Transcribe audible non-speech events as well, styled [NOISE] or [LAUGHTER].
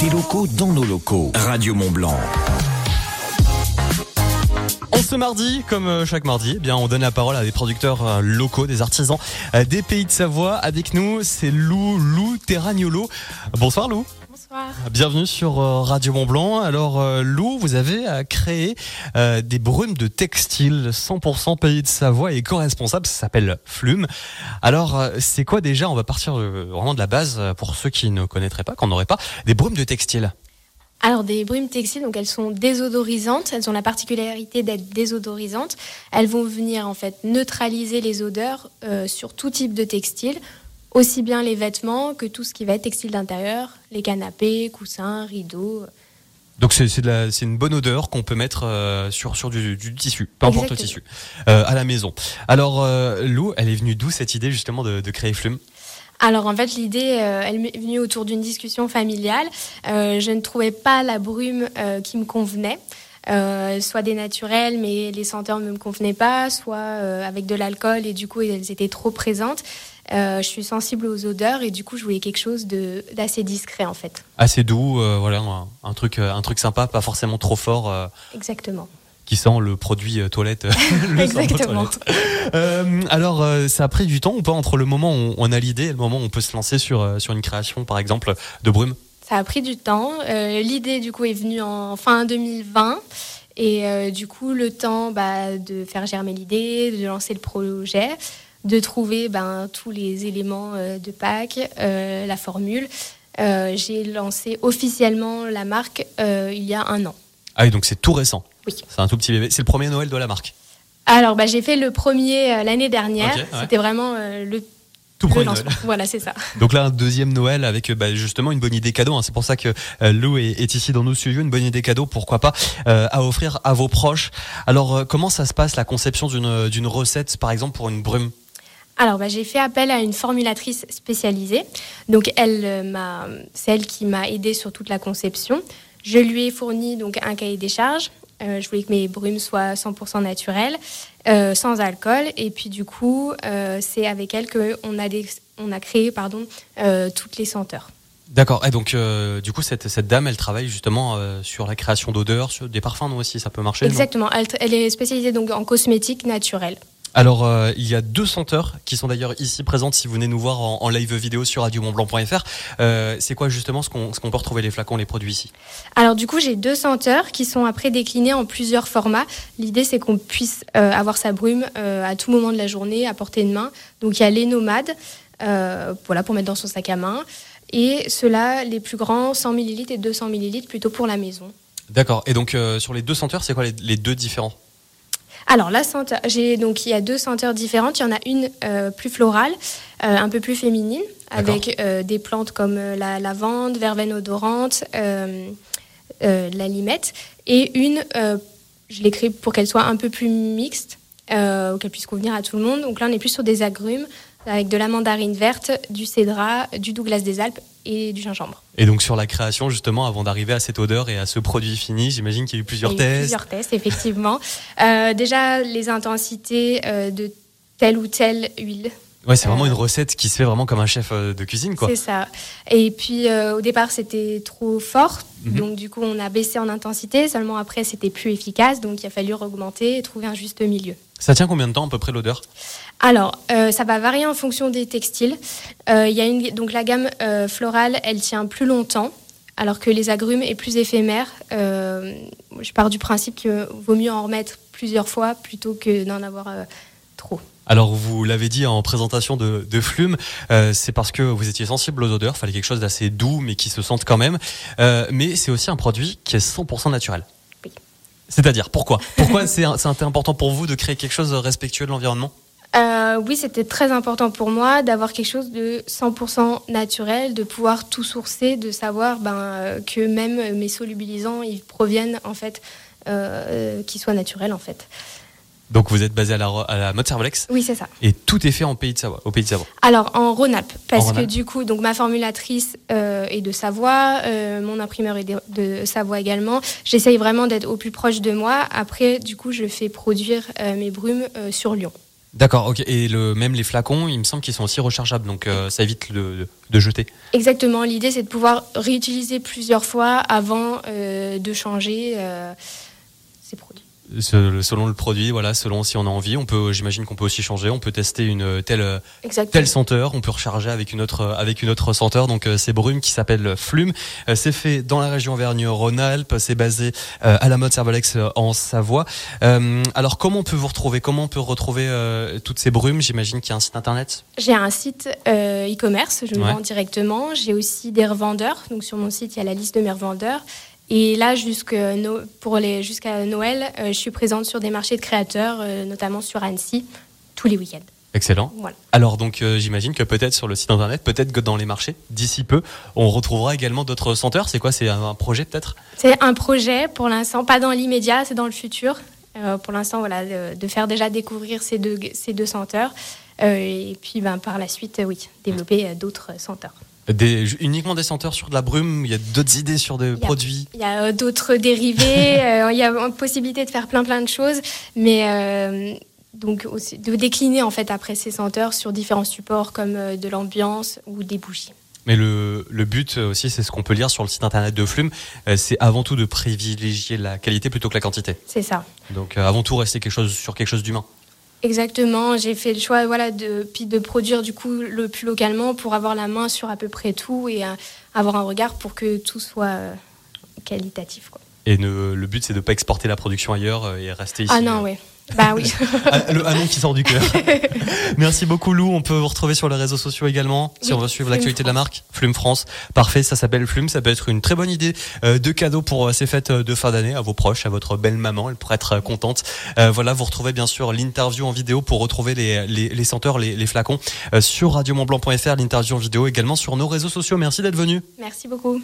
des locaux dans nos locaux. Radio Mont Blanc. En ce mardi, comme euh, chaque mardi, eh bien on donne la parole à des producteurs euh, locaux, des artisans euh, des pays de Savoie. Avec nous, c'est Lou, Lou Terragnolo. Bonsoir Lou. Bonsoir. Bienvenue sur Radio Mont Blanc. Alors Lou, vous avez créé des brumes de textile 100% pays de Savoie et éco-responsable, ça s'appelle Flume. Alors c'est quoi déjà On va partir vraiment de la base pour ceux qui ne connaîtraient pas, qu'on n'aurait pas, des brumes de textile? Alors des brumes textiles, donc elles sont désodorisantes. Elles ont la particularité d'être désodorisantes. Elles vont venir en fait neutraliser les odeurs euh, sur tout type de textile, aussi bien les vêtements que tout ce qui va être textile d'intérieur, les canapés, coussins, rideaux. Donc c'est une bonne odeur qu'on peut mettre euh, sur, sur du, tissu, peu importe le tissu, euh, à la maison. Alors Lou, elle est venue d'où cette idée justement de, de créer Flume? Alors en fait l'idée euh, elle m'est venue autour d'une discussion familiale. Euh, je ne trouvais pas la brume euh, qui me convenait. soit des naturels, mais les senteurs ne me convenaient pas, soit avec de l'alcool et du coup elles étaient trop présentes. Je suis sensible aux odeurs et du coup je voulais quelque chose d'assez discret en fait. Assez doux, voilà, un, truc, un truc sympa, pas forcément trop fort. Exactement qui sent le produit euh, toilette. [LAUGHS] le Exactement. Euh, alors, euh, ça a pris du temps ou pas entre le moment où on a l'idée et le moment où on peut se lancer sur, sur une création, par exemple, de brume? Ça a pris du temps. l'idée, du coup, est venue en fin 2020. Et du coup, le temps bah, de faire germer l'idée, de lancer le projet, de trouver ben, tous les éléments de Pâques, la formule. J'ai lancé officiellement la marque il y a un an. Ah oui, donc c'est tout récent. Oui. C'est un tout petit bébé. C'est le premier Noël de la marque. Alors, bah, j'ai fait le premier euh, l'année dernière. C'était vraiment euh, le tout premier Noël. Voilà, c'est ça. [LAUGHS] Donc là, un deuxième Noël avec bah, justement une bonne idée cadeau. Hein. C'est pour ça que euh, Lou est, ici dans nos studios. Une bonne idée cadeau, pourquoi pas, à offrir à vos proches. Alors, comment ça se passe la conception d'une recette, par exemple, pour une brume? Alors, bah, j'ai fait appel à une formulatrice spécialisée. Donc, elle m'a, c'est elle qui m'a aidé sur toute la conception. Je lui ai fourni donc un cahier des charges. Euh, je voulais que mes brumes soient 100% naturelles, euh, sans alcool. Et puis du coup, euh, c'est avec elle qu'on a, on a créé pardon, toutes les senteurs. D'accord. Et donc, du coup, cette, cette, dame, elle travaille justement sur la création d'odeurs, sur des parfums, non aussi, ça peut marcher Exactement. Elle, elle, est spécialisée donc en cosmétique naturelle. Alors, euh, il y a deux senteurs qui sont d'ailleurs ici présentes si vous venez nous voir en, live vidéo sur radiomontblanc.fr. Euh, c'est quoi justement ce qu'on peut retrouver les flacons, les produits ici? Alors, du coup, j'ai deux senteurs qui sont après déclinés en plusieurs formats. L'idée, c'est qu'on puisse euh, avoir sa brume à tout moment de la journée, à portée de main. Donc, il y a les nomades, voilà, pour mettre dans son sac à main. Et ceux-là, les plus grands, 100 ml et 200 ml, plutôt pour la maison. D'accord. Et donc, sur les deux senteurs, c'est quoi les deux différents? Alors la senteur, j'ai donc il y a deux senteurs différentes. Il y en a une euh, plus florale, euh, un peu plus féminine, avec euh, des plantes comme la lavande, verveine odorante, la limette, et une, je créée pour qu'elle soit un peu plus mixte, qu'elle puisse convenir à tout le monde. Donc là, on est plus sur des agrumes avec de la mandarine verte, du cédra, du Douglas des Alpes et du gingembre. Et donc sur la création, justement, avant d'arriver à cette odeur et à ce produit fini, j'imagine qu'il y a eu plusieurs Il y a tests. Eu plusieurs tests, effectivement. Euh, déjà, les intensités euh, de telle ou telle huile. Ouais, c'est vraiment une euh, recette qui se fait vraiment comme un chef de cuisine, quoi. C'est ça. Et puis au départ, c'était trop fort, mhm. donc du coup, on a baissé en intensité. Seulement après, c'était plus efficace, donc il a fallu augmenter et trouver un juste milieu. Ça tient combien de temps à peu près l'odeur? Alors, euh, ça va varier en fonction des textiles. Euh, il y a une, donc la gamme euh, florale, elle tient plus longtemps, alors que les agrumes est plus éphémère. je pars du principe qu'il vaut mieux en remettre plusieurs fois plutôt que d'en avoir trop. Alors vous l'avez dit en présentation de, de Flume, c'est parce que vous étiez sensible aux odeurs, il fallait quelque chose d'assez doux mais qui se sente quand même. mais c'est aussi un produit qui est 100% naturel. Oui. C'est-à-dire pourquoi? Pourquoi c'est important pour vous de créer quelque chose respectueux de l'environnement? Euh, oui, c'était très important pour moi d'avoir quelque chose de 100% naturel, de pouvoir tout sourcer, de savoir ben, euh, que même mes solubilisants, ils proviennent en fait, euh, qu'ils soient naturels en fait. Donc vous êtes basé à la, à la Servolex Oui, c'est ça. Et tout est fait en pays de Savoie, au pays de Savoie Alors en Rhône-Alpes, parce que du coup, donc ma formulatrice est de Savoie, mon imprimeur est de, de Savoie également. J'essaye vraiment d'être au plus proche de moi. Après, du coup, je fais produire mes brumes sur Lyon. D'accord, ok. Et le, même les flacons, il me semble qu'ils sont aussi rechargeables, donc euh, ça évite de, de jeter. Exactement, l'idée c'est de pouvoir réutiliser plusieurs fois avant euh, de changer euh, ces produits selon le produit, voilà, selon si on a envie, on peut, j'imagine qu'on peut aussi changer, on peut tester une telle telle senteur, on peut recharger avec une autre avec une autre senteur. Donc euh, c'est Brume qui s'appelle Flume. Euh, c'est fait dans la région Auvergne-Rhône-Alpes, c'est basé euh, à la mode Cervalex en Savoie. alors comment on peut vous retrouver? Comment on peut retrouver toutes ces brumes? J'imagine qu'il y a un site internet. J'ai un site e-commerce, je me vends directement. J'ai aussi des revendeurs, donc sur mon site il y a la liste de mes revendeurs. Et là, jusqu'à Noël, euh, je suis présente sur des marchés de créateurs, euh, notamment sur Annecy, tous les week-ends. Excellent. Alors donc euh, j'imagine que peut-être sur le site internet, peut-être que dans les marchés, d'ici peu, on retrouvera également d'autres senteurs. C'est quoi? C'est un projet peut-être? C'est un projet pour l'instant, pas dans l'immédiat, c'est dans le futur. pour l'instant, voilà, de, faire déjà découvrir ces deux, ces deux senteurs. et puis ben, par la suite, oui, développer d'autres senteurs. Des, uniquement des senteurs sur de la brume Il y a d'autres idées sur des produits Il y a euh, d'autres dérivés. [LAUGHS] Euh, il y a possibilité de faire plein plein de choses, mais euh, donc aussi, de décliner en fait après ces senteurs sur différents supports comme de l'ambiance ou des bougies. Mais le, le but aussi, c'est ce qu'on peut lire sur le site internet de Flume, c'est avant tout de privilégier la qualité plutôt que la quantité. C'est ça. Donc avant tout, rester quelque chose, sur quelque chose d'humain. Exactement, j'ai fait le choix voilà, de, puis de produire du coup le plus localement pour avoir la main sur à peu près tout et euh, avoir un regard pour que tout soit euh, qualitatif. Quoi. Et le but, c'est de ne pas exporter la production ailleurs euh, et rester ici. Ah non, oui. Bah oui. [LAUGHS] Ah, le nom qui sort du cœur. [LAUGHS] Merci beaucoup Lou. On peut vous retrouver sur les réseaux sociaux également si on veut suivre l'actualité de la marque. Flume France. Parfait, ça s'appelle Flume. Ça peut être une très bonne idée de cadeau pour ces fêtes de fin d'année à vos proches, à votre belle maman. Elle pourrait être contente. voilà, vous retrouvez bien sûr l'interview en vidéo pour retrouver les, les, les senteurs, les, les flacons sur radiomontblanc.fr. L'interview en vidéo également sur nos réseaux sociaux. Merci d'être venu. Merci beaucoup.